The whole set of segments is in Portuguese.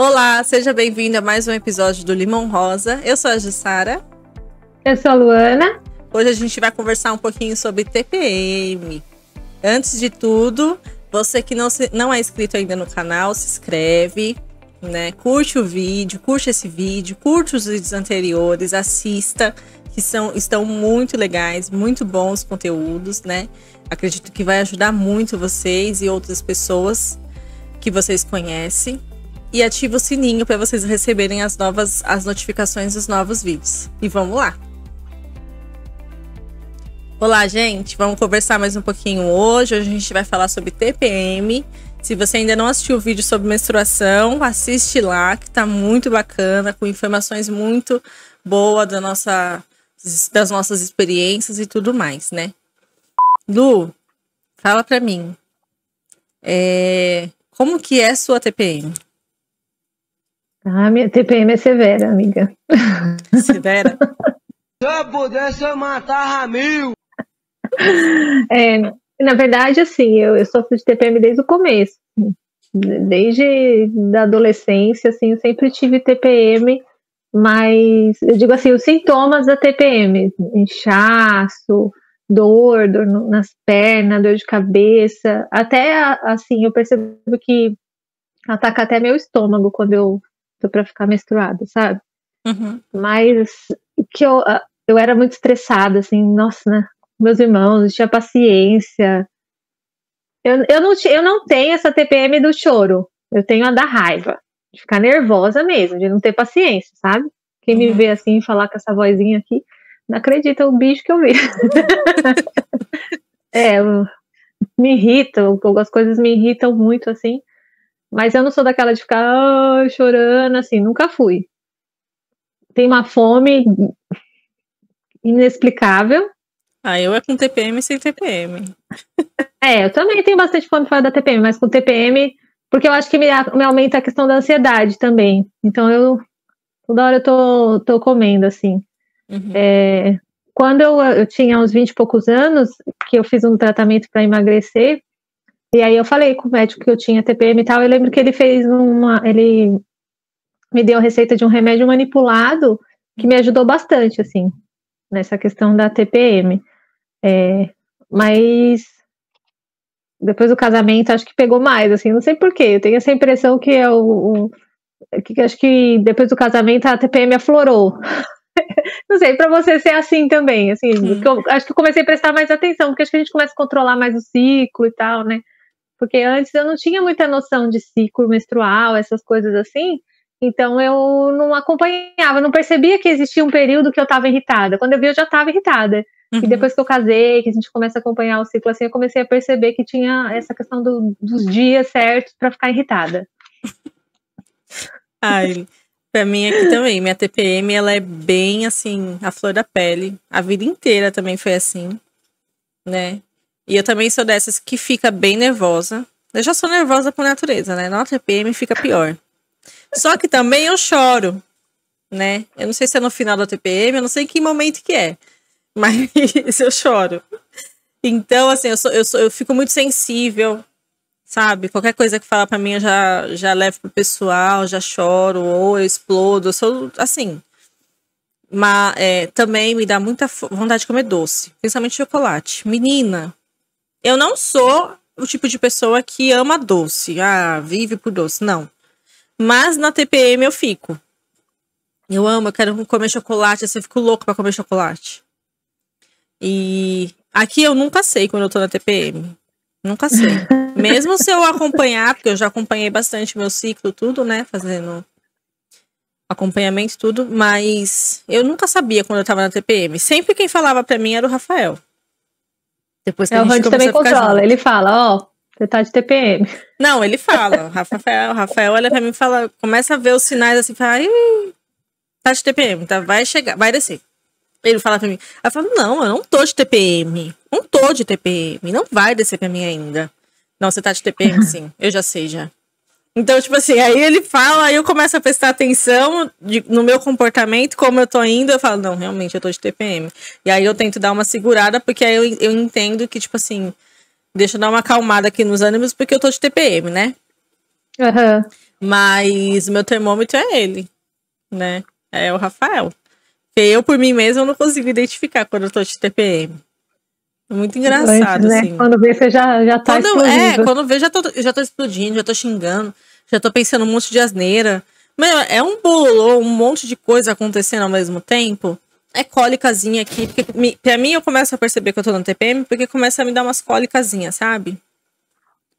Olá, seja bem-vindo a mais um episódio do Limão Rosa. Eu sou a Jussara. Eu sou a Luana. Hoje a gente vai conversar um pouquinho sobre TPM. Antes de tudo, você que não, se, não é inscrito ainda no canal, se inscreve, né? Curte o vídeo, curte esse vídeo, curte os vídeos anteriores, assista, que são, estão muito legais, muito bons conteúdos, né? Acredito que vai ajudar muito vocês e outras pessoas que vocês conhecem e ativa o sininho para vocês receberem as novas as notificações dos novos vídeos. E vamos lá. Olá, gente. Vamos conversar mais um pouquinho hoje. Hoje a gente vai falar sobre TPM. Se você ainda não assistiu o vídeo sobre menstruação, assiste lá, que tá muito bacana, com informações muito boas da nossa, das nossas experiências e tudo mais, né? Lu, fala pra mim. É, como que é sua TPM? Ah, minha TPM é severa, amiga. Severa? Se eu pudesse, eu matava mil. É, na verdade, assim, eu, eu sofro de TPM desde o começo. Desde da adolescência, assim, eu sempre tive TPM, mas eu digo assim, os sintomas da TPM, inchaço, dor, dor nas pernas, dor de cabeça, até assim, eu percebo que ataca até meu estômago quando eu tô para ficar menstruada, sabe? Uhum. Mas que eu, eu era muito estressada, assim, nossa, né? Meus irmãos, não tinha paciência. Eu, eu, não, eu não tenho essa TPM do choro. Eu tenho a da raiva. De ficar nervosa mesmo, de não ter paciência, sabe? Quem uhum. me vê assim, falar com essa vozinha aqui, não acredita o bicho que eu vi. é, me irrita, algumas coisas me irritam muito, assim. Mas eu não sou daquela de ficar oh, chorando, assim, nunca fui. Tem uma fome inexplicável. Ah, eu é com TPM sem TPM. É, eu também tenho bastante fome fora da TPM, mas com TPM, porque eu acho que me, me aumenta a questão da ansiedade também. Então eu toda hora eu tô, tô comendo, assim. Uhum. É, quando eu, eu tinha uns 20 e poucos anos, que eu fiz um tratamento para emagrecer, e aí eu falei com o médico que eu tinha TPM e tal. Eu lembro que ele fez uma. Ele me deu a receita de um remédio manipulado que me ajudou bastante, assim, nessa questão da TPM. É, mas depois do casamento acho que pegou mais, assim, não sei porquê. Eu tenho essa impressão que é o, o que acho que depois do casamento a TPM aflorou. não sei, para você ser assim também, assim, eu, acho que eu comecei a prestar mais atenção, porque acho que a gente começa a controlar mais o ciclo e tal, né? Porque antes eu não tinha muita noção de ciclo menstrual, essas coisas assim. Então eu não acompanhava, não percebia que existia um período que eu estava irritada. Quando eu vi, eu já estava irritada. Uhum. E depois que eu casei, que a gente começa a acompanhar o ciclo assim, eu comecei a perceber que tinha essa questão do, dos dias certos para ficar irritada. Ai, pra mim aqui também, minha TPM ela é bem assim, a flor da pele. A vida inteira também foi assim, né? E eu também sou dessas que fica bem nervosa. Eu já sou nervosa por natureza, né? Na TPM fica pior. Só que também eu choro, né? Eu não sei se é no final da TPM, eu não sei em que momento que é. Mas eu choro. Então, assim, eu, sou, eu, sou, eu fico muito sensível, sabe? Qualquer coisa que fala para mim eu já, já levo pro pessoal, já choro, ou eu explodo. Eu sou assim. Mas é, também me dá muita vontade de comer doce, principalmente chocolate. Menina, eu não sou o tipo de pessoa que ama doce, ah, vive por doce, não. Mas na TPM eu fico. Eu amo, eu quero comer chocolate, assim, eu fico louco pra comer chocolate. E aqui eu nunca sei quando eu tô na TPM. Nunca sei. Mesmo se eu acompanhar, porque eu já acompanhei bastante meu ciclo, tudo, né? Fazendo acompanhamento, tudo, mas eu nunca sabia quando eu tava na TPM. Sempre quem falava pra mim era o Rafael. Depois que é, a gente o também controla. Junto. Ele fala, ó, oh, você tá de TPM. Não, ele fala. Rafael, Rafael olha pra mim e fala, começa a ver os sinais assim, fala, tá de TPM, tá, vai chegar, vai descer. Ele fala pra mim, eu falo, não, eu não tô de TPM. Não tô de TPM, não vai descer pra mim ainda. Não, você tá de TPM, sim. Eu já sei já. Então, tipo assim, aí ele fala, aí eu começo a prestar atenção de, no meu comportamento, como eu tô indo, eu falo, não, realmente, eu tô de TPM. E aí eu tento dar uma segurada, porque aí eu, eu entendo que, tipo assim, deixa eu dar uma acalmada aqui nos ânimos, porque eu tô de TPM, né? Uhum. Mas meu termômetro é ele, né? É o Rafael. Porque eu, por mim mesmo, eu não consigo identificar quando eu tô de TPM. É muito engraçado, Antes, né? assim. Quando vê, você já, já tá quando, explodindo. É, quando vê, já tô, já tô explodindo, já tô xingando, já tô pensando um monte de asneira. Meu, é um bolo, um monte de coisa acontecendo ao mesmo tempo. É cólicazinha aqui. Porque, pra mim, eu começo a perceber que eu tô no TPM porque começa a me dar umas cólicazinhas, sabe?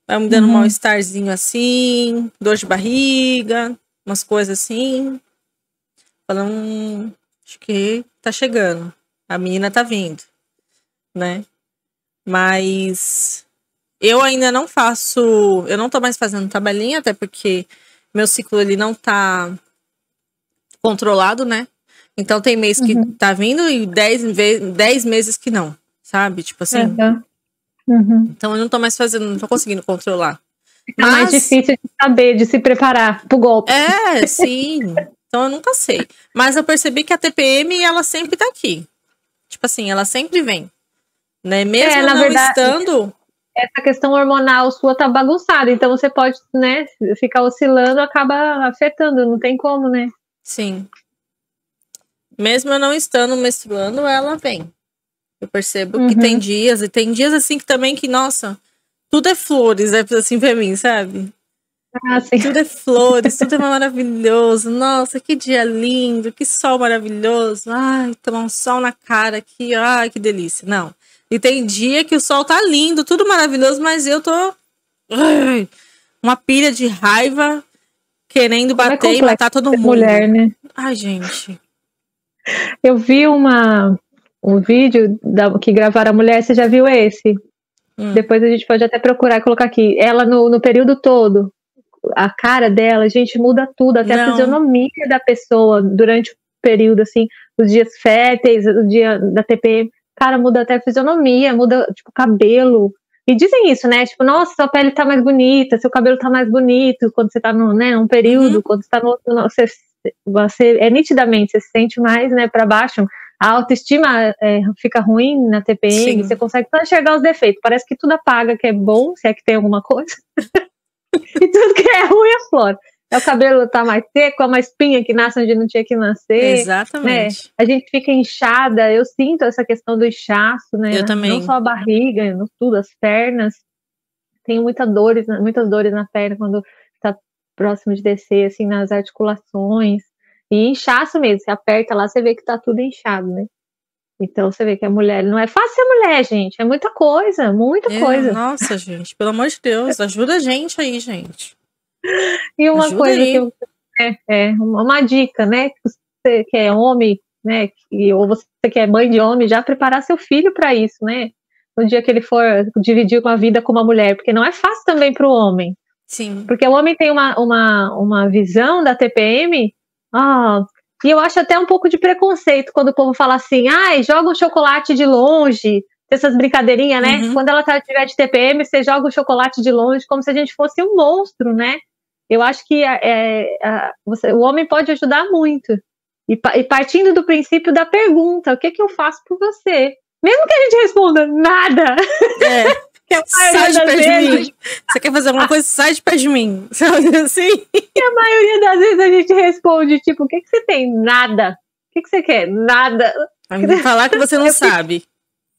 Vai me dando uhum. um mal-estarzinho assim, dor de barriga, umas coisas assim. Falando, hum, acho que tá chegando. A menina tá vindo, né? Mas eu ainda não faço, eu não tô mais fazendo tabelinha, até porque meu ciclo ele não tá controlado, né? Então tem mês que uhum. tá vindo e 10 dez meses que não, sabe? Tipo assim. Uhum. Uhum. Então eu não tô mais fazendo, não tô conseguindo controlar. É Mas... mais difícil de saber, de se preparar pro golpe. É, sim. Então eu nunca sei. Mas eu percebi que a TPM, ela sempre tá aqui. Tipo assim, ela sempre vem. Né? Mesmo é, não verdade, estando. Essa questão hormonal sua tá bagunçada, então você pode, né, ficar oscilando, acaba afetando, não tem como, né? Sim. Mesmo eu não estando menstruando, ela vem. Eu percebo uhum. que tem uhum. dias, e tem dias assim que também que, nossa, tudo é flores, é assim pra mim, sabe? Ah, tudo é flores, tudo é maravilhoso. Nossa, que dia lindo, que sol maravilhoso. Ai, tomar um sol na cara aqui, ai, que delícia. Não. E tem dia que o sol tá lindo, tudo maravilhoso, mas eu tô. Uma pilha de raiva querendo é bater é e matar todo mundo. Mulher, né? Ai, gente. Eu vi uma, um vídeo da, que gravaram a mulher, você já viu esse? Hum. Depois a gente pode até procurar e colocar aqui. Ela no, no período todo, a cara dela, a gente muda tudo, até Não. a fisionomia da pessoa durante o período, assim, os dias férteis, o dia da TPM cara, muda até a fisionomia, muda, tipo, cabelo. E dizem isso, né? Tipo, nossa, sua pele tá mais bonita, seu cabelo tá mais bonito quando você tá no, né, num período, uhum. quando você tá no outro, você, você é nitidamente, você se sente mais, né, para baixo. A autoestima é, fica ruim na TPM, Sim. você consegue só enxergar os defeitos. Parece que tudo apaga que é bom, se é que tem alguma coisa. e tudo que é ruim é flora. É o cabelo tá mais seco, é uma espinha que nasce onde não tinha que nascer. Exatamente. Né? A gente fica inchada, eu sinto essa questão do inchaço, né? Eu também. Não só a barriga, no tudo, as pernas. Tenho muita dores, muitas dores na perna quando tá próximo de descer, assim, nas articulações. E inchaço mesmo, você aperta lá, você vê que tá tudo inchado, né? Então você vê que a mulher não é fácil ser mulher, gente. É muita coisa, muita é, coisa. Nossa, gente, pelo amor de Deus, ajuda a gente aí, gente. E uma Ajuda coisa aí. que eu, é, é, uma dica, né? Que você que é homem, né? Que, ou você que é mãe de homem, já preparar seu filho para isso, né? No dia que ele for dividir uma vida com uma mulher, porque não é fácil também para o homem. Sim. Porque o homem tem uma, uma, uma visão da TPM, ah, e eu acho até um pouco de preconceito quando o povo fala assim, ai, joga um chocolate de longe, essas brincadeirinhas, né? Uhum. Quando ela tá, tiver de TPM, você joga o chocolate de longe como se a gente fosse um monstro, né? Eu acho que é, é, você, o homem pode ajudar muito. E, e, partindo do princípio da pergunta, o que, que eu faço por você? Mesmo que a gente responda nada. É. sai de perto vezes... de mim. Você quer fazer alguma coisa? Sai de perto de mim. Assim? E a maioria das vezes a gente responde, tipo, o que, que você tem? Nada. O que, que você quer? Nada. Vai falar que você não eu sabe.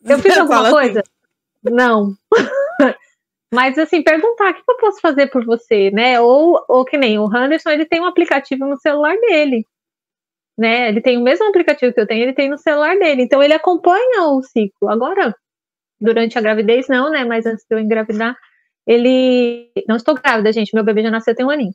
Fiz, eu fiz alguma coisa? Não. Mas assim, perguntar o que eu posso fazer por você, né? Ou, ou que nem o Henderson, ele tem um aplicativo no celular dele. Né? Ele tem o mesmo aplicativo que eu tenho, ele tem no celular dele. Então ele acompanha o ciclo. Agora, durante a gravidez, não, né? Mas antes de eu engravidar, ele. Não estou grávida, gente. Meu bebê já nasceu tem um aninho.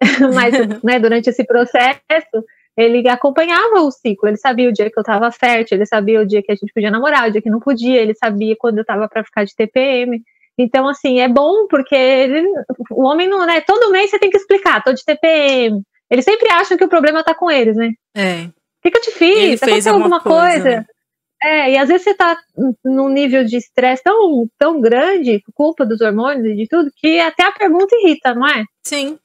Mas, né, durante esse processo, ele acompanhava o ciclo. Ele sabia o dia que eu estava fértil, ele sabia o dia que a gente podia namorar, o dia que não podia, ele sabia quando eu estava para ficar de TPM. Então, assim, é bom porque ele, o homem não, né? Todo mês você tem que explicar, tô de TPM. Eles sempre acham que o problema tá com eles, né? É. O que, que eu te fiz? Ele fez alguma coisa? coisa? Né? É, e às vezes você tá num nível de estresse tão, tão grande, culpa dos hormônios e de tudo, que até a pergunta irrita, não é? Sim.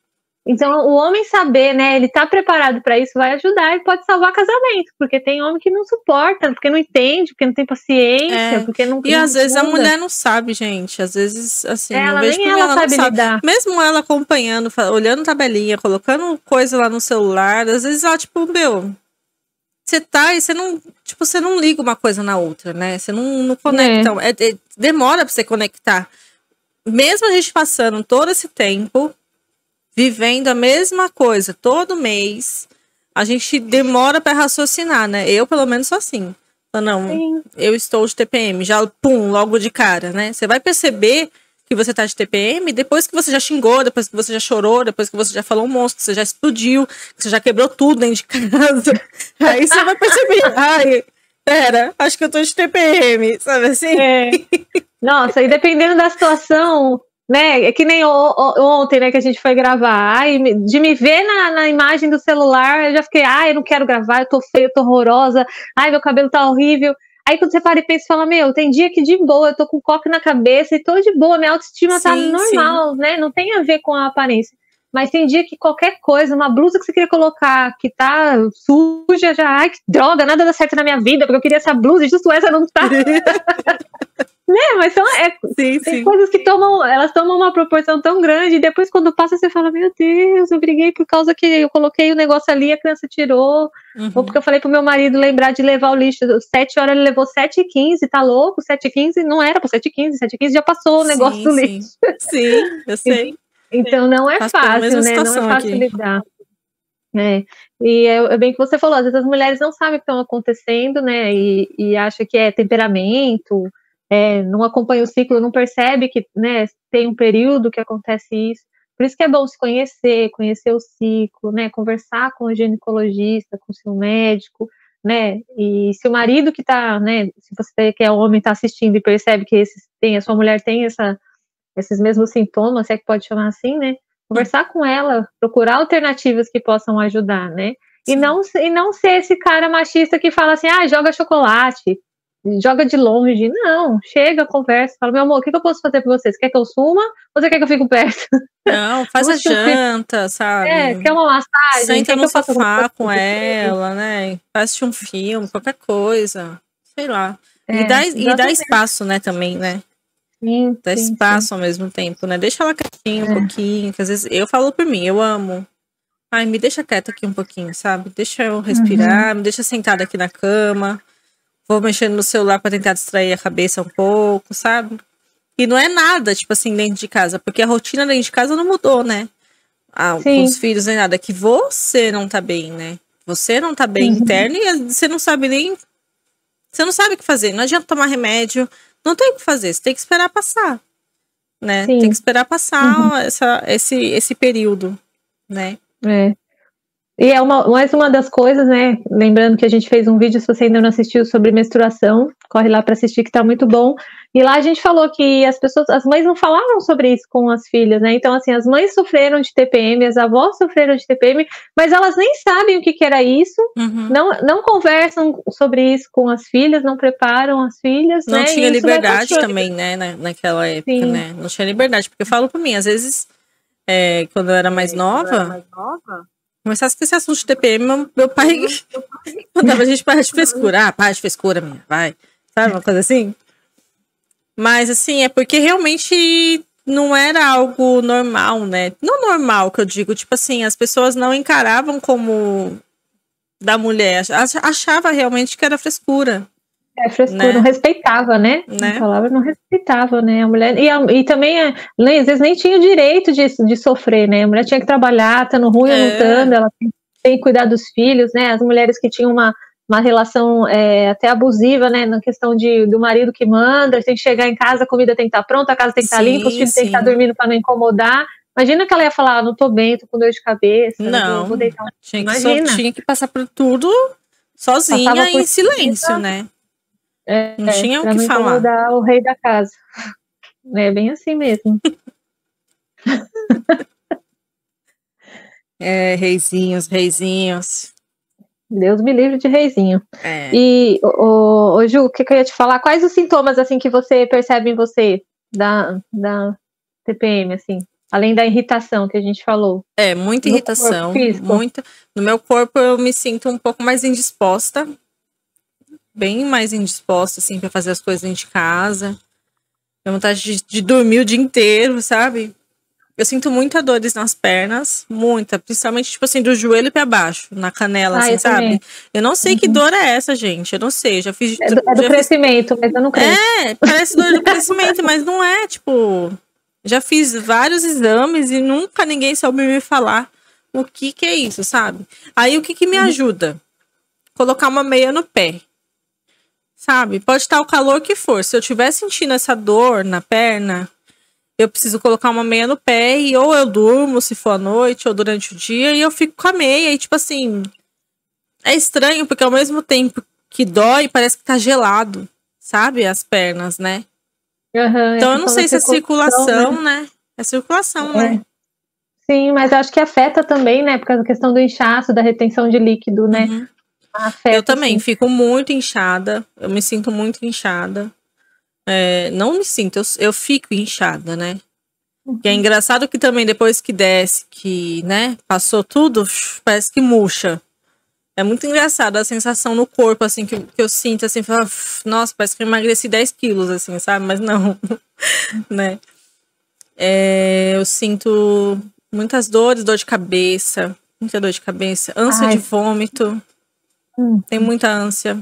Então, o homem saber, né, ele tá preparado para isso, vai ajudar e pode salvar casamento, porque tem homem que não suporta, porque não entende, porque não tem paciência, é. porque não. E não às vezes a mulher não sabe, gente. Às vezes, assim, ela, vejo nem ela, ela sabe, sabe lidar. Mesmo ela acompanhando, olhando tabelinha, colocando coisa lá no celular, às vezes ela, tipo, meu, você tá e você não, tipo, você não liga uma coisa na outra, né? Você não, não conecta. É. É, é, demora pra você conectar. Mesmo a gente passando todo esse tempo vivendo a mesma coisa todo mês, a gente demora para raciocinar, né? Eu, pelo menos, sou assim. Não, Sim. eu estou de TPM, já pum, logo de cara, né? Você vai perceber que você tá de TPM depois que você já xingou, depois que você já chorou, depois que você já falou um monstro, que você já explodiu, que você já quebrou tudo dentro de casa. Aí você vai perceber, ai, pera, acho que eu tô de TPM, sabe assim? É. Nossa, e dependendo da situação, né? É que nem ontem, né, que a gente foi gravar. Ai, de me ver na, na imagem do celular, eu já fiquei, ai, eu não quero gravar, eu tô feia, eu tô horrorosa, ai, meu cabelo tá horrível. Aí quando você para e pensa fala, meu, tem dia que de boa, eu tô com coque na cabeça e tô de boa, minha autoestima tá sim, tá normal, sim. né? Não tem a ver com a aparência. Mas tem dia que qualquer coisa, uma blusa que você queria colocar, que tá suja, já, ai, que droga, nada dá certo na minha vida, porque eu queria essa blusa e justo essa não tá. Né, mas são é, sim, tem sim. coisas que tomam, elas tomam uma proporção tão grande, e depois quando passa você fala, meu Deus, eu briguei por causa que eu coloquei o negócio ali, a criança tirou, uhum. ou porque eu falei pro meu marido lembrar de levar o lixo, sete horas ele levou sete e quinze, tá louco? Sete e quinze não era pro sete e quinze, sete e quinze já passou o negócio sim, do lixo. Sim, eu sei. Então não é fácil, né, não é fácil aqui. lidar. É, e é, é, bem que você falou, às vezes as mulheres não sabem o que estão acontecendo, né, e, e acham que é temperamento, é, não acompanha o ciclo, não percebe que né, tem um período que acontece isso. Por isso que é bom se conhecer, conhecer o ciclo, né, conversar com o ginecologista, com o seu médico, né, e se o marido que está, né, se você que é homem está assistindo e percebe que esses, tem, a sua mulher tem essa, esses mesmos sintomas, se é que pode chamar assim, né, conversar com ela, procurar alternativas que possam ajudar, né, e não, e não ser esse cara machista que fala assim, ah, joga chocolate, joga de longe. Não, chega, conversa, fala, meu amor, o que, que eu posso fazer por você? Você quer que eu suma ou você quer que eu fique perto? Não, faz a janta, sabe? É, quer uma massagem? Senta no sofá com ela, né? Faz um filme, qualquer coisa. Sei lá. É, e, dá, e dá espaço, né, também, né? Sim, dá sim, espaço sim. ao mesmo tempo, né? Deixa ela quietinha um é. pouquinho, que às vezes eu falo por mim, eu amo. Ai, me deixa quieta aqui um pouquinho, sabe? Deixa eu respirar, uhum. me deixa sentada aqui na cama vou mexendo no celular para tentar distrair a cabeça um pouco, sabe? E não é nada, tipo assim, dentro de casa, porque a rotina dentro de casa não mudou, né? Ah, com os filhos nem nada, é que você não tá bem, né? Você não tá bem uhum. interno e você não sabe nem. Você não sabe o que fazer. Não adianta tomar remédio, não tem o que fazer, você tem que esperar passar. Né? Sim. Tem que esperar passar uhum. essa, esse, esse período, né? É. E é uma, mais uma das coisas, né? Lembrando que a gente fez um vídeo, se você ainda não assistiu, sobre menstruação, corre lá para assistir que tá muito bom. E lá a gente falou que as pessoas, as mães não falavam sobre isso com as filhas, né? Então, assim, as mães sofreram de TPM, as avós sofreram de TPM, mas elas nem sabem o que, que era isso, uhum. não, não conversam sobre isso com as filhas, não preparam as filhas. Não né? tinha liberdade também, né? naquela época, Sim. né? Não tinha liberdade, porque eu falo por mim, às vezes, é, quando eu era mais nova. Era mais nova começasse com esse assunto de TPM, meu pai mandava a gente para de frescura. Ah, para de frescura, minha, vai. Sabe, uma coisa assim? Mas, assim, é porque realmente não era algo normal, né? Não normal, que eu digo. Tipo assim, as pessoas não encaravam como da mulher. Achava realmente que era frescura. É, frescura, né? não respeitava, né? né? A palavra não respeitava, né? A mulher. E, a, e também, é, nem, às vezes, nem tinha o direito de, de sofrer, né? A mulher tinha que trabalhar, tá no ruim é. lutando, ela tem, tem, que cuidar dos filhos, né? As mulheres que tinham uma, uma relação é, até abusiva, né? Na questão de, do marido que manda, tem que chegar em casa, a comida tem que estar tá pronta, a casa tem que estar tá limpa, os filhos sim. tem que estar tá dormindo para não incomodar. Imagina que ela ia falar, ah, não tô bem, tô com dor de cabeça, não, vou deitar. Tinha que, Imagina. Só, tinha que passar por tudo sozinha em silêncio, né? É, não tinha o que falar. incomodar o rei da casa. É bem assim mesmo. é, reizinhos, reizinhos. Deus me livre de reizinho. É. E, o, o, Ju, o que, que eu ia te falar? Quais os sintomas, assim, que você percebe em você da, da TPM, assim? Além da irritação que a gente falou. É, muita No irritação. Muita. No meu corpo eu me sinto um pouco mais indisposta. Bem mais indisposta, assim, pra fazer as coisas dentro de casa. Tenho vontade de, de dormir o dia inteiro, sabe? Eu sinto muita dores nas pernas, muita, principalmente, tipo assim, do joelho pra baixo, na canela, Ah, assim, eu sabe? também. Eu não sei que dor é essa, gente. Eu não sei. Já fiz. É do, é do já fiz crescimento, mas eu não creio. é, parece dor do crescimento, mas não é, tipo. Já fiz vários exames e nunca ninguém soube me falar o que que é isso, sabe? Aí o que que me ajuda? Colocar uma meia no pé. Sabe? Pode estar o calor que for. Se eu estiver sentindo essa dor na perna, eu preciso colocar uma meia no pé e ou eu durmo se for à noite ou durante o dia e eu fico com a meia e tipo assim, é estranho porque ao mesmo tempo que dói, parece que tá gelado, sabe? As pernas, né? Aham, Então eu não sei se é circulação, né? né? É circulação, É. né? Sim, mas acho que afeta também, né? Por causa da questão do inchaço, da retenção de líquido, né? Uhum. Afeta, Eu também sim. fico muito inchada. Eu me sinto muito inchada. É, não me sinto, eu, eu fico inchada, né? Que é Uhum. engraçado que também depois que desce, que, né, passou tudo, parece que murcha. É muito engraçado a sensação no corpo, assim, que, eu- que eu sinto, assim, fala, nossa, parece que eu emagreci 10 quilos, assim, sabe? Mas não, né? É, eu sinto muitas dores, dor de cabeça, muita dor de cabeça, ânsia Ai. de vômito, Hum. tem muita ânsia.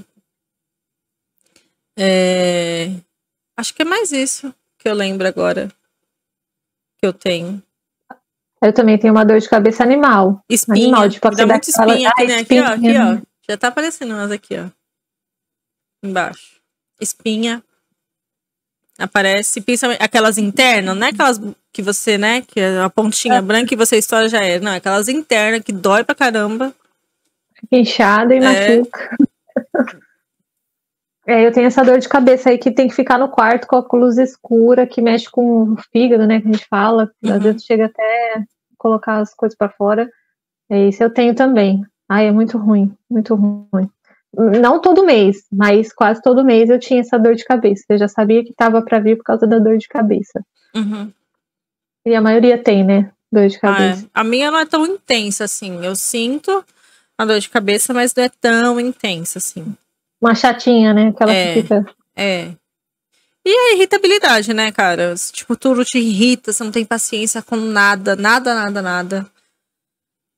É, acho que é mais isso que eu lembro agora que eu tenho. Eu também tenho uma dor de cabeça animal. Espinha, Animal, tipo, dá muita aquela- espinha aqui, né? Aqui, ó, aqui, ó. Já tá aparecendo umas aqui, ó. Embaixo. Espinha. Aparece, principalmente aquelas internas, não é aquelas que você, né, que é a pontinha branca e você estoura já é. Não, é aquelas internas que dói pra caramba. Fica inchada e É. machuca. É, eu tenho essa dor de cabeça aí que tem que ficar no quarto com a luz escura, que mexe com o fígado, né? Que a gente fala. Uhum. Às vezes chega até colocar as coisas pra fora. É isso eu tenho também. Ai, é muito ruim, muito ruim. Não todo mês, mas quase todo mês eu tinha essa dor de cabeça. Eu já sabia que estava para vir por causa da dor de cabeça. Uhum. E a maioria tem, né? Dor de Ah, cabeça. é. A minha não é tão intensa assim. Eu sinto a dor de cabeça, mas não é tão intensa assim. Uma chatinha, né? Aquela É. que fica. É. E a irritabilidade, né, cara? Tipo, tudo te irrita, você não tem paciência com nada, nada, nada, nada.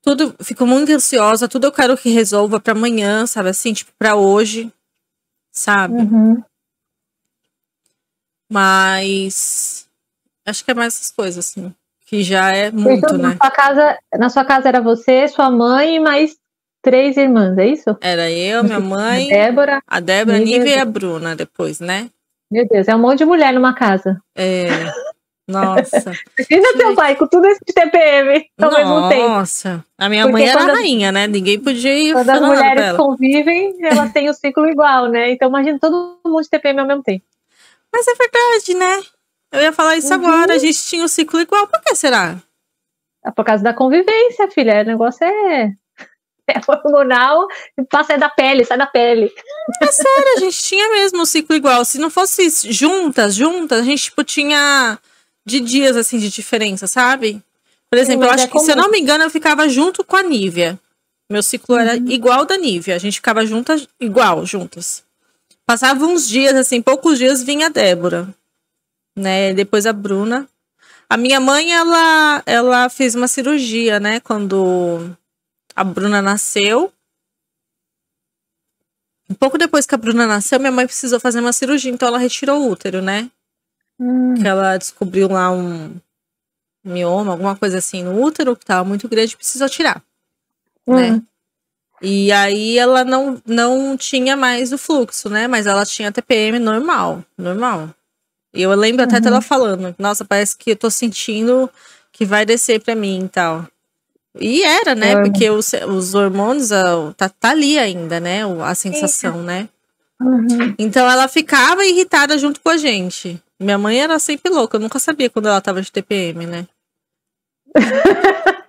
Tudo, fico muito ansiosa, tudo eu quero que resolva pra amanhã, sabe? Assim, tipo, pra hoje, sabe? Uhum. Mas acho que é mais essas coisas, assim, que já é Então, muito, na né? sua casa, na sua casa era você, sua mãe mais três irmãs, é isso? Era eu, minha mãe, Débora. a Débora, a Nívia Nívia e e a Bruna depois, né? Meu Deus, é um monte de mulher numa casa. É. Nossa. Imagina teu pai com tudo esse TPM ao mesmo tempo. Nossa. A minha Porque mãe era a rainha, né? Ninguém podia ir Quando as mulheres convivem, elas têm o ciclo igual, né? Então imagina todo mundo de TPM ao mesmo tempo. Mas é verdade, né? Eu ia falar isso Uhum. agora. A gente tinha o ciclo igual. Por que será? É por causa da convivência, filha. O negócio é, é hormonal e passa é da pele, sai da pele. Cara, a gente tinha mesmo o ciclo igual. Se não fosse juntas, juntas, a gente, tipo, tinha de dias, assim, de diferença, sabe? Por exemplo, eu mas acho é que, se eu comum. não me engano, eu ficava junto com a Nívia. Meu ciclo era Uhum. igual da Nívia. A gente ficava juntas, igual, juntas. Passava uns dias, assim, poucos dias vinha a Débora. Né? Depois a Bruna. A minha mãe, ela, ela fez uma cirurgia, né? Quando a Bruna nasceu. Um pouco depois que a Bruna nasceu, minha mãe precisou fazer uma cirurgia, então ela retirou o útero, né? Hum, Que ela descobriu lá um mioma, alguma coisa assim no útero, que tava muito grande, e precisou tirar, né? hum. E aí ela não, não tinha mais o fluxo, né? Mas ela tinha TPM normal, normal. E eu lembro até Uhum. dela falando, nossa, parece que eu tô sentindo que vai descer pra mim e tal. E era, né? Porque os, os hormônios, ah, tá, tá ali ainda, né? A sensação, né? Uhum. Então ela ficava irritada junto com a gente. Minha mãe era sempre louca, eu nunca sabia quando ela tava de TPM, né?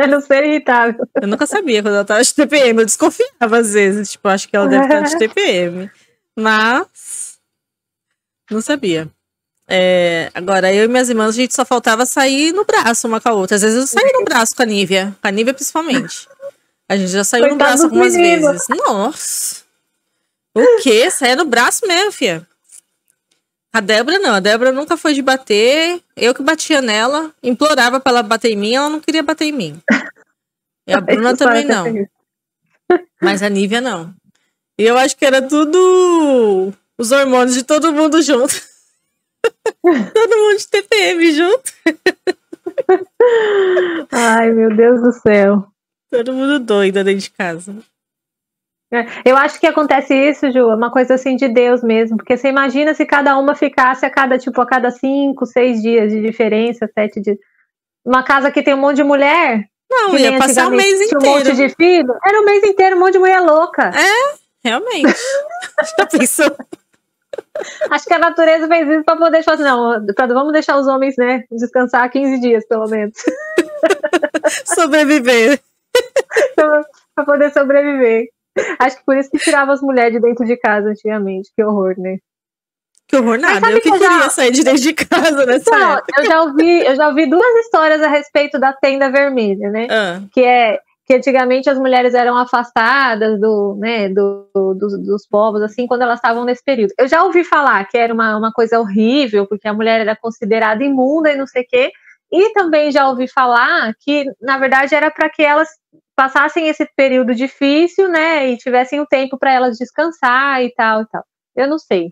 É não ser irritável. Eu nunca sabia quando ela tava de TPM, eu desconfiava às vezes, tipo, acho que ela deve estar de TPM. Mas não sabia. É, agora, eu e minhas irmãs, a gente só faltava sair no braço uma com a outra. Às vezes eu saí no braço com a Nívia. Com a Nívia, principalmente. A gente já saiu Coitado no braço algumas meninos. vezes. Nossa! O quê? Saia no braço mesmo, fia. A Débora não. A Débora nunca foi de bater. Eu que batia nela. Implorava pra ela bater em mim. Ela não queria bater em mim. E a Bruna também não. Mas a Nívia não. E eu acho que era tudo os hormônios de todo mundo junto. todo mundo de TPM junto. Ai, meu Deus do céu. Todo mundo doido dentro de casa. É, eu acho que acontece isso, Ju, é uma coisa assim de Deus mesmo, porque você imagina se cada uma ficasse a cada, tipo, a cada cinco, seis dias de diferença, sete dias. Uma casa que tem um monte de mulher. Não, ia passar o mês inteiro. Um monte de filho. Era o mês inteiro, um monte de mulher louca. É, realmente. Já pensou? Acho que a natureza fez isso para poder falar assim, não, pra, vamos deixar os homens, né, descansar 15 dias, pelo menos. Sobreviver. para poder sobreviver. Acho que por isso que tirava as mulheres de dentro de casa antigamente. Que horror, né? Que horror nada. Eu que, que queria já... sair de dentro de casa nessa então, época. Eu já, ouvi, eu já ouvi duas histórias a respeito da tenda vermelha, né? Ah. Que é que antigamente as mulheres eram afastadas do, né, do, do, dos povos, assim, quando elas estavam nesse período. Eu já ouvi falar que era uma, uma coisa horrível, porque a mulher era considerada imunda e não sei o quê, e também já ouvi falar que, na verdade, era para que elas passassem esse período difícil, né, e tivessem o tempo para elas descansar e tal e tal. Eu não sei.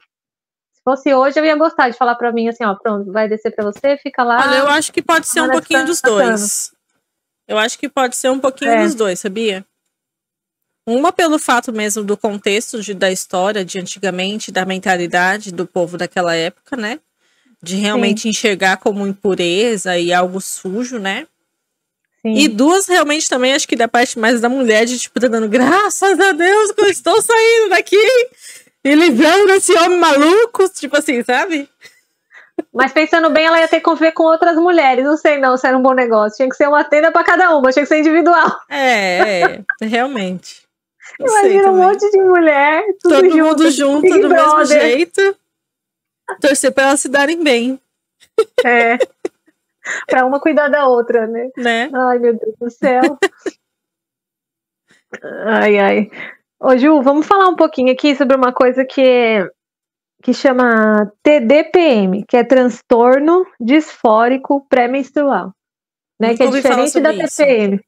Se fosse hoje, eu ia gostar de falar para mim assim, ó, pronto, vai descer para você, fica lá. Olha, eu acho que pode ser um pouquinho dos dois. Eu acho que pode ser um pouquinho é. dos dois, sabia? Uma pelo fato mesmo do contexto de, da história de antigamente, da mentalidade do povo daquela época, né? De realmente Sim. enxergar como impureza e algo sujo, né? Sim. E duas, realmente, também, acho que da parte mais da mulher, de tipo, tá dando graças a Deus que eu estou saindo daqui e livrando esse homem maluco, tipo assim, sabe? Mas pensando bem, ela ia ter que conviver com outras mulheres. Não sei não se era um bom negócio. Tinha que ser uma tenda para cada uma, tinha que ser individual. É, é realmente. Não Imagina um monte de mulher, tudo todo junto, mundo junto, do mesmo jeito. Torcer para elas se darem bem. É. para uma cuidar da outra, né? Né? Ai, meu Deus do céu. ai, ai. Ô, Ju, vamos falar um pouquinho aqui sobre uma coisa que é que chama TDPM, que é transtorno disfórico pré-menstrual, né? que é diferente da TPM. Isso.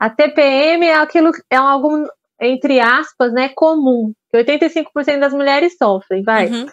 A TPM é aquilo é algo entre aspas, né, comum, que 85% das mulheres sofrem, vai. Uhum.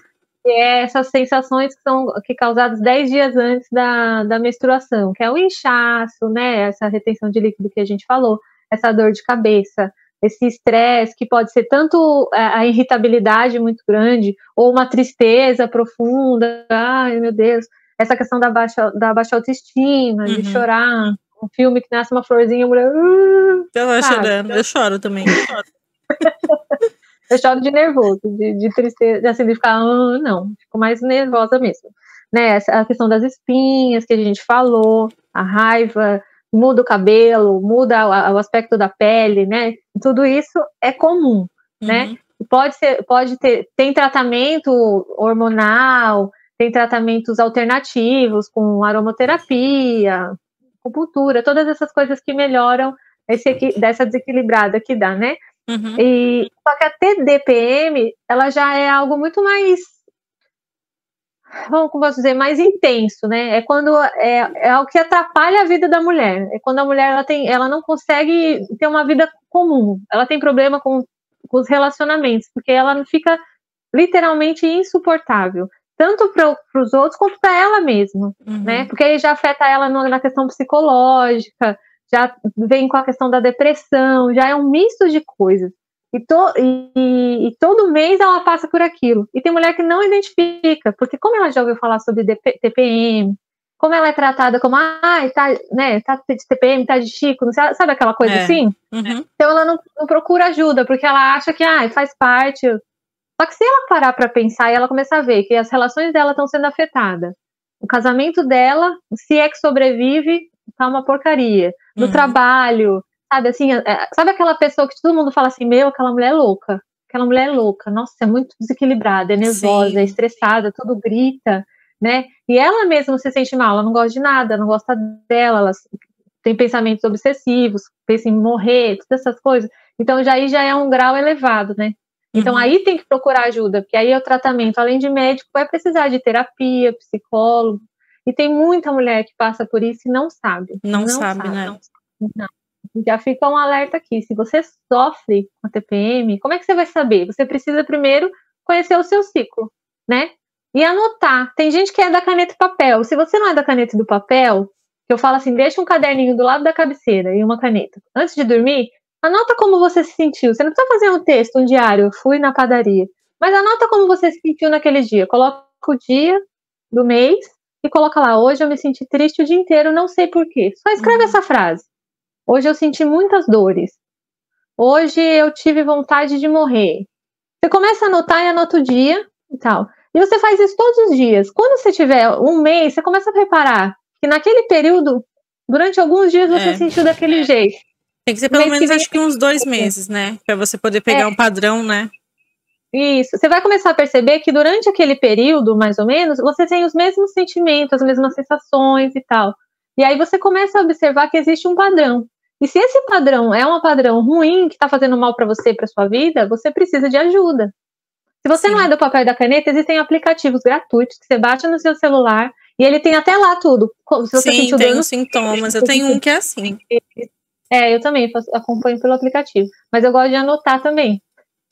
Que é essas sensações que são que causadas 10 dias antes da, da menstruação, que é o inchaço, né, essa retenção de líquido que a gente falou, essa dor de cabeça, esse estresse que pode ser tanto a irritabilidade muito grande ou uma tristeza profunda, ai meu Deus, essa questão da baixa, da baixa autoestima, uhum. de chorar, um filme que nasce uma florzinha, a mulher. Uh, eu chorando, eu choro também. eu choro de nervoso, de, de tristeza, assim, de ficar, uh, não, fico mais nervosa mesmo. Né, a questão das espinhas que a gente falou, a raiva, muda o cabelo, muda o, o aspecto da pele, né? Tudo isso é comum, né? uhum. né? Pode ser, pode ter, tem tratamento hormonal, tem tratamentos alternativos com aromaterapia, acupuntura, todas essas coisas que melhoram esse, dessa desequilibrada que dá, né? Uhum. E só que a TDPM, ela já é algo muito mais como posso dizer, mais intenso, né? É quando é, é o que atrapalha a vida da mulher. É quando a mulher ela tem, ela não consegue ter uma vida comum. Ela tem problema com, com os relacionamentos, porque ela fica literalmente insuportável, tanto para os outros quanto para ela mesma, uhum. né? Porque aí já afeta ela na questão psicológica, já vem com a questão da depressão, já é um misto de coisas. E, to, e, e, todo mês ela passa por aquilo. E tem mulher que não identifica, porque como ela já ouviu falar sobre DP, TPM, como ela é tratada como, ah, tá, né, tá de TPM, tá de Chico, não sabe, sabe aquela coisa é. assim? Uhum. Então ela não, não, procura ajuda, porque ela acha que, ah, faz parte. Só que se ela parar para pensar e ela começar a ver que as relações dela estão sendo afetadas, o casamento dela, se é que sobrevive, tá uma porcaria. No uhum. trabalho, Sabe, assim, é, é, sabe aquela pessoa que todo mundo fala assim, meu, aquela mulher é louca. Aquela mulher é louca. Nossa, é muito desequilibrada, é nervosa, Sim. é estressada, tudo grita. né? E ela mesma se sente mal, ela não gosta de nada, não gosta dela, ela tem pensamentos obsessivos, pensa em morrer, todas essas coisas. Então já aí já é um grau elevado, né? Então uhum. aí tem que procurar ajuda, porque aí é o tratamento, além de médico, vai precisar de terapia, psicólogo. E tem muita mulher que passa por isso e não sabe. Não, não sabe, sabe, né? Não. Já fica um alerta aqui. Se você sofre com a TPM, como é que você vai saber? Você precisa primeiro conhecer o seu ciclo, né? E anotar. Tem gente que é da caneta e papel. Se você não é da caneta e do papel, que eu falo assim, deixa um caderninho do lado da cabeceira e uma caneta. Antes de dormir, anota como você se sentiu. Você não precisa fazer um texto, um diário, eu fui na padaria. Mas anota como você se sentiu naquele dia. Coloca o dia do mês e coloca lá, hoje eu me senti triste o dia inteiro, não sei porquê. Só escreve uhum. essa frase. Hoje eu senti muitas dores. Hoje eu tive vontade de morrer. Você começa a anotar e anota o dia e tal. E você faz isso todos os dias. Quando você tiver um mês, você começa a preparar que naquele período, durante alguns dias, você é. sentiu daquele jeito. Tem que ser pelo menos, acho que uns dois meses, né? Pra você poder pegar é. um padrão, né? Isso. Você vai começar a perceber que durante aquele período, mais ou menos, você tem os mesmos sentimentos, as mesmas sensações e tal. E aí você começa a observar que existe um padrão. E se esse padrão é um padrão ruim que está fazendo mal para você, para sua vida, você precisa de ajuda. Se você Sim. não é do papel e da caneta, existem aplicativos gratuitos que você baixa no seu celular e ele tem até lá tudo. Se você Sim, tem os sintomas. Eu tenho um que é assim. É, eu também faço, acompanho pelo aplicativo. Mas eu gosto de anotar também.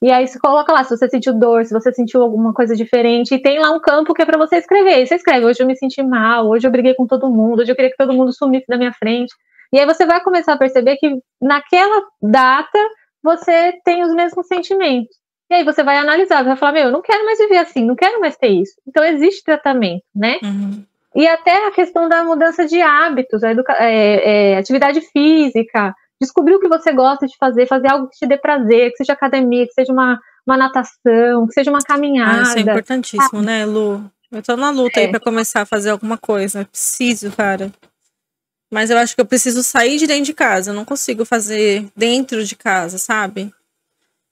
E aí você coloca lá se você sentiu dor, se você sentiu alguma coisa diferente, e tem lá um campo que é para você escrever. E você escreve, hoje eu me senti mal, hoje eu briguei com todo mundo, hoje eu queria que todo mundo sumisse da minha frente. E aí você vai começar a perceber que naquela data você tem os mesmos sentimentos. E aí você vai analisar, vai falar, meu, eu não quero mais viver assim, não quero mais ter isso. Então existe tratamento, né? Uhum. E até a questão da mudança de hábitos, é, é, atividade física, descobrir o que você gosta de fazer, fazer algo que te dê prazer, que seja academia, que seja uma, uma natação, que seja uma caminhada. Ah, isso é importantíssimo, ah. né, Lu? Eu tô na luta é. aí pra começar a fazer alguma coisa. Preciso, cara. Mas eu acho que eu preciso sair de dentro de casa. Eu não consigo fazer dentro de casa, sabe?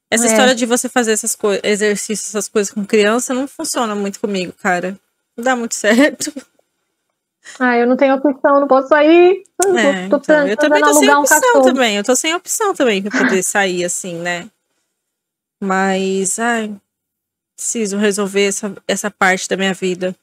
Essa é. história de você fazer esses exercícios, essas coisas com criança, não funciona muito comigo, cara. Não dá muito certo. Ah, eu não tenho opção, não posso sair. É, tô, tô então, eu também tô sem opção um também. Eu tô sem opção também pra poder sair assim, né? Mas, ai, preciso resolver essa, essa parte da minha vida.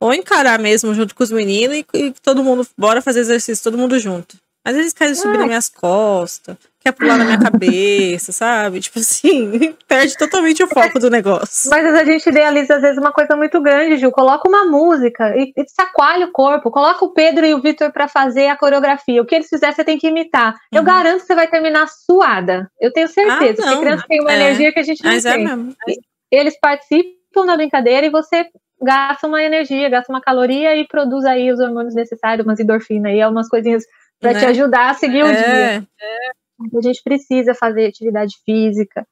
Ou encarar mesmo junto com os meninos e, e todo mundo, bora fazer exercício, todo mundo junto. Às vezes querem subir nas minhas costas, quer pular na minha cabeça, sabe? Tipo assim, perde totalmente o foco do negócio. Mas a gente idealiza, às vezes, uma coisa muito grande, Gil. Coloca uma música e, e chacoalha o corpo. Coloca o Pedro e o Vitor para fazer a coreografia. O que eles fizerem, você tem que imitar. Eu uhum. garanto que você vai terminar suada. Eu tenho certeza. Ah, porque criança tem uma é. energia que a gente não Mas é tem. É mesmo. Eles participam da brincadeira e você gasta uma energia, gasta uma caloria e produz aí os hormônios necessários, umas endorfina e umas coisinhas para né? te ajudar a seguir o é. dia. É. A gente precisa fazer atividade física.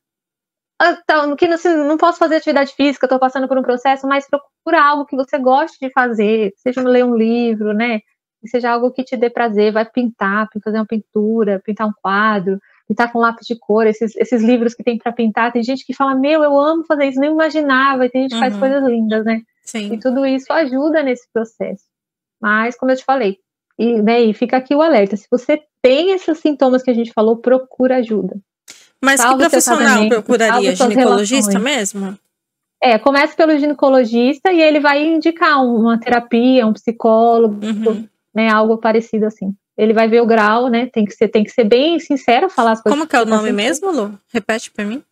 Tá, que não, não posso fazer atividade física, estou passando por um processo, mas procura algo que você goste de fazer, seja ler um livro, né? seja algo que te dê prazer, vai pintar, fazer uma pintura, pintar um quadro, pintar com lápis de cor, esses, esses livros que tem para pintar. Tem gente que fala, meu, eu amo fazer isso, nem imaginava, e tem gente que uhum. faz coisas lindas, né? Sim. E tudo isso ajuda nesse processo. Mas, como eu te falei, e, né, e fica aqui o alerta: se você tem esses sintomas que a gente falou, procura ajuda. Mas Salve que profissional procuraria? Ginecologista mesmo? É, começa pelo ginecologista e ele vai indicar uma terapia, um psicólogo, uhum. né, algo parecido assim. Ele vai ver o grau, né? Tem que ser, tem que ser bem sincero falar as coisas. Como que é o nome mesmo, Lu? Repete para mim.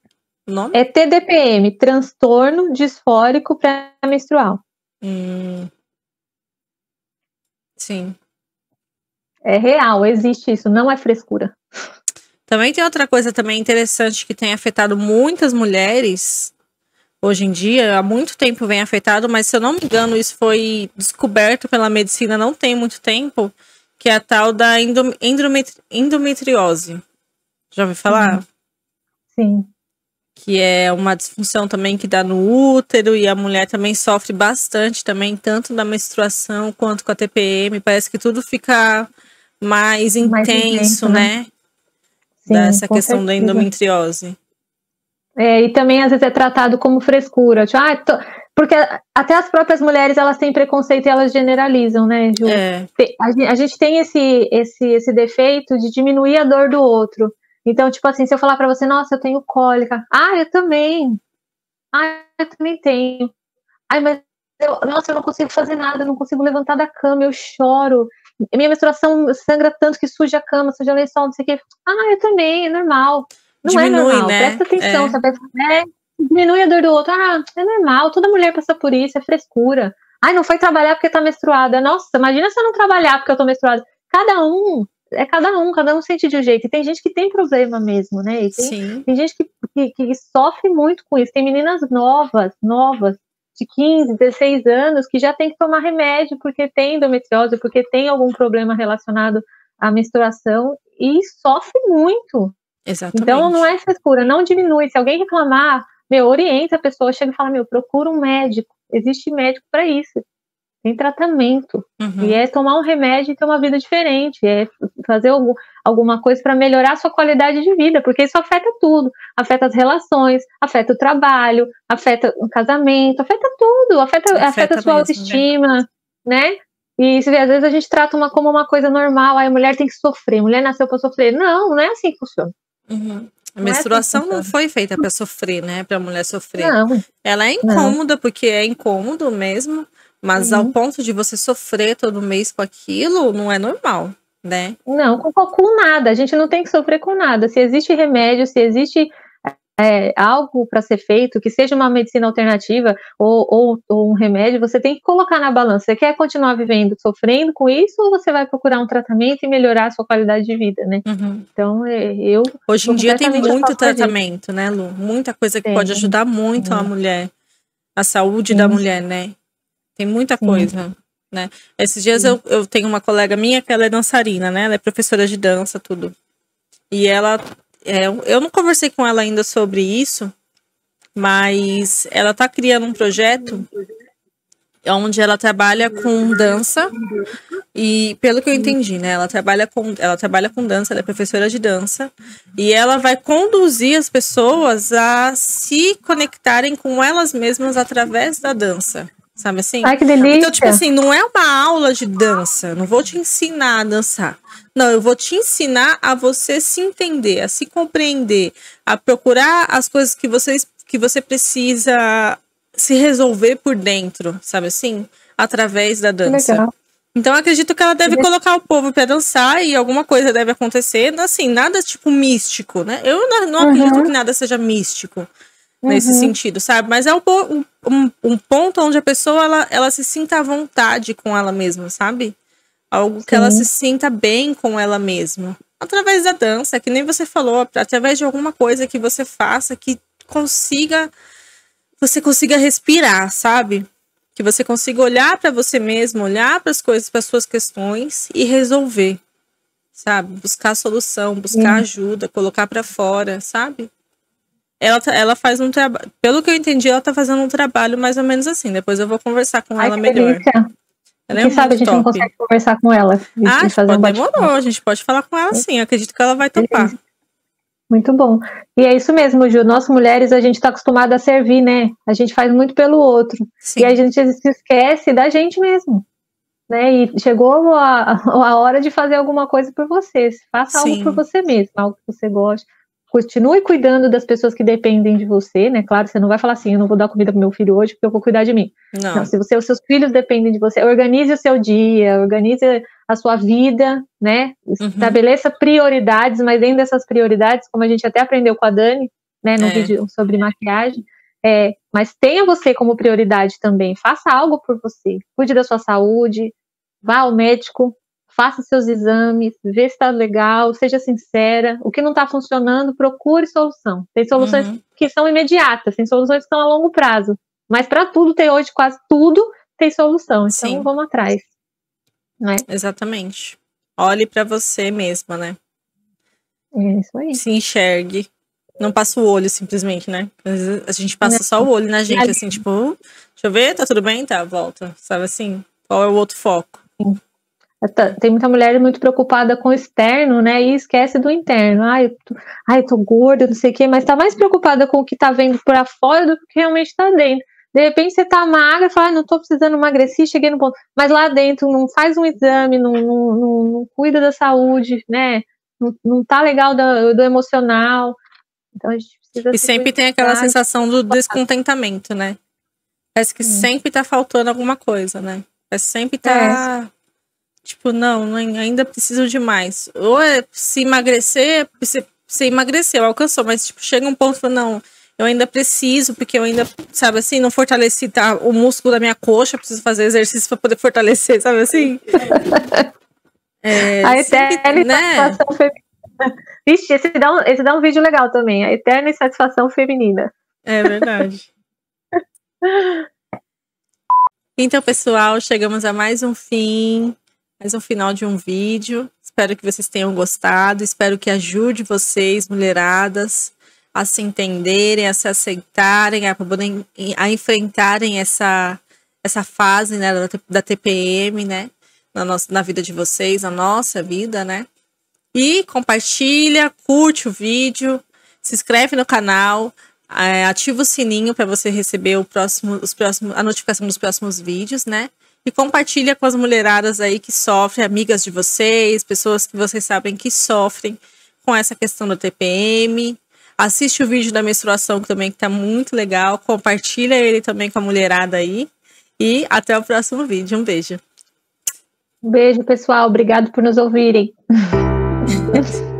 Nome? É TDPM, transtorno disfórico pré-menstrual. Hum. Sim. É real, existe isso, não é frescura. Também tem outra coisa também interessante que tem afetado muitas mulheres hoje em dia, há muito tempo vem afetado, mas se eu não me engano, isso foi descoberto pela medicina não tem muito tempo, que é a tal da endometriose. Já ouviu falar? Sim que é uma disfunção também que dá no útero e a mulher também sofre bastante também, tanto na menstruação quanto com a TPM. Parece que tudo fica mais intenso, mais intenso né? né? Dessa questão certeza. da endometriose. É, e também às vezes é tratado como frescura. Tipo, ah, tô, porque até as próprias mulheres elas têm preconceito e elas generalizam, né, Ju? É. A, gente tem esse, esse, esse defeito de diminuir a dor do outro. Então, tipo assim, se eu falar para você, nossa, eu tenho cólica. Ah, eu também. Ah, eu também tenho. Ai, mas eu, nossa, eu não consigo fazer nada, eu não consigo levantar da cama, eu choro. Minha menstruação sangra tanto que suja a cama, suja a lençol, não sei o quê. Ah, eu também, é normal. Não é Diminui, é normal, né? presta atenção. É. Sabe? É, diminui a dor do outro. Ah, é normal, toda mulher passa por isso, é frescura. Ai, não foi trabalhar porque tá menstruada. Nossa, imagina se eu não trabalhar porque eu tô menstruada. Cada um, é cada um, cada um sente de um jeito. E tem gente que tem problema mesmo, né? E tem, tem gente que, que, que, sofre muito com isso. Tem meninas novas, novas, de 15, 16 anos, que já tem que tomar remédio porque tem endometriose, porque tem algum problema relacionado à menstruação e sofre muito. Exatamente. Então não é frescura, não diminui. Se alguém reclamar, meu, orienta a pessoa, chega e fala, meu, procura um médico. Existe médico para isso. Tem tratamento. Uhum. E é tomar um remédio e ter uma vida diferente. É fazer algum, alguma coisa para melhorar a sua qualidade de vida, porque isso afeta tudo. Afeta as relações, afeta o trabalho, afeta o casamento, afeta tudo. Afeta, afeta, afeta a sua mesmo, né? autoestima, né? né? E às vezes a gente trata uma como uma coisa normal, aí a mulher tem que sofrer, a mulher nasceu para sofrer. Não, não é assim que funciona. Uhum. A menstruação não, é assim não foi feita para sofrer, né? Para a mulher sofrer. Não, Ela é incômoda, não. porque é incômodo mesmo, mas uhum. ao ponto de você sofrer todo mês com aquilo, não é normal, né? Não, com, com nada. A gente não tem que sofrer com nada. Se existe remédio, se existe é, algo para ser feito, que seja uma medicina alternativa ou, ou, ou, um remédio, você tem que colocar na balança. Você quer continuar vivendo, sofrendo com isso, ou você vai procurar um tratamento e melhorar a sua qualidade de vida, né? Uhum. Então, é, eu. Hoje em dia tem muito tratamento, né, Lu? Muita coisa que tem. pode ajudar muito uhum. a mulher, a saúde Sim. da mulher, né? Tem muita Sim. coisa. Né? Esses dias eu, eu tenho uma colega minha que ela é dançarina, né? Ela é professora de dança, tudo. E ela é, eu não conversei com ela ainda sobre isso, mas ela está criando um projeto onde ela trabalha com dança e pelo que eu entendi, né, ela trabalha com ela trabalha com dança, ela é professora de dança e ela vai conduzir as pessoas a se conectarem com elas mesmas através da dança. Sabe assim? Ai, que delícia. Então, tipo assim, não é uma aula de dança. Não vou te ensinar a dançar. Não, eu vou te ensinar a você se entender, a se compreender, a procurar as coisas que você, que você precisa se resolver por dentro, sabe assim? Através da dança. Legal. Então acredito que ela deve colocar o povo para dançar e alguma coisa deve acontecer, assim, nada tipo místico, né? Eu não, não acredito uhum. que nada seja místico uhum. nesse sentido, sabe? Mas é um, um, um, ponto onde a pessoa ela, ela se sinta à vontade com ela mesma, sabe? Algo Sim. que ela se sinta bem com ela mesma. Através da dança, que nem você falou, através de alguma coisa que você faça que consiga você consiga respirar, sabe? Que você consiga olhar para você mesmo, olhar para as coisas, para suas questões e resolver, sabe? Buscar solução, buscar Sim. ajuda, colocar para fora, sabe? Ela, tá, ela faz um trabalho, pelo que eu entendi, ela tá fazendo um trabalho mais ou menos assim. Depois eu vou conversar com Ai, ela melhor. Delícia. Ela Quem é sabe a gente top. não consegue conversar com ela. Ah, fazer um demorou. A gente pode falar com ela sim. Eu acredito que ela vai topar. Muito bom. E é isso mesmo, Ju. Nós mulheres, a gente está acostumada a servir, né? A gente faz muito pelo outro. Sim. E a gente se esquece da gente mesmo. Né? E chegou a, a hora de fazer alguma coisa por você. Faça Sim. algo por você mesmo, algo que você goste continue cuidando das pessoas que dependem de você, né? Claro, você não vai falar assim, eu não vou dar comida pro meu filho hoje porque eu vou cuidar de mim. Não. não se você, os seus filhos dependem de você, organize o seu dia, organize a sua vida, né? Uhum. Estabeleça prioridades, mas dentro dessas prioridades, como a gente até aprendeu com a Dani, né, no é. vídeo sobre maquiagem, é, mas tenha você como prioridade também. Faça algo por você. Cuide da sua saúde, vá ao médico, faça seus exames, vê se está legal, seja sincera. O que não está funcionando, procure solução. Tem soluções uhum. que são imediatas, tem soluções que são a longo prazo. Mas para tudo, tem hoje quase tudo tem solução. Então Sim. vamos atrás. Né? Exatamente. Olhe para você mesma, né? É isso aí. Se enxergue. Não passa o olho simplesmente, né? A gente passa só o olho na gente, assim, tipo, deixa eu ver, tá tudo bem? Tá, volta. Sabe assim? Qual é o outro foco? Sim. Tá, tem muita mulher muito preocupada com o externo, né? E esquece do interno. Ai, eu tô, ai, tô gorda, não sei o quê, mas tá mais preocupada com o que tá vendo por fora do que realmente tá dentro. De repente você tá magra e fala, ah, não tô precisando emagrecer, cheguei no ponto. Mas lá dentro não faz um exame, não, não, não, não cuida da saúde, né? Não, não tá legal do, do emocional. Então a gente precisa. E sempre tem aquela sensação do descontentamento, né? Parece que hum. sempre tá faltando alguma coisa, né? Parece que sempre tá. É. Tipo, não, ainda preciso de mais. Ou é se emagrecer, você, você emagreceu, alcançou, mas tipo, chega um ponto não, eu ainda preciso, porque eu ainda, sabe assim, não fortaleci tá, o músculo da minha coxa, preciso fazer exercício para poder fortalecer, sabe assim? É, a eterna né? satisfação feminina. Vixe, esse dá, um, esse dá um vídeo legal também, a eterna insatisfação feminina. É verdade. então, pessoal, chegamos a mais um fim, mais um final de um vídeo. Espero que vocês tenham gostado, espero que ajude vocês, mulheradas, a se entenderem, a se aceitarem, a poderem a enfrentarem essa essa fase né, da, da TPM, né, na nossa na vida de vocês, na nossa vida, né? E compartilha, curte o vídeo, se inscreve no canal, é, ativa o sininho para você receber o próximo, os próximos, a notificação dos próximos vídeos, né? E compartilha com as mulheradas aí que sofrem, amigas de vocês, pessoas que vocês sabem que sofrem com essa questão do TPM, Assiste o vídeo da menstruação que também que tá muito legal. Compartilha ele também com a mulherada aí. E até o próximo vídeo. Um beijo. Beijo, pessoal. Obrigado por nos ouvirem.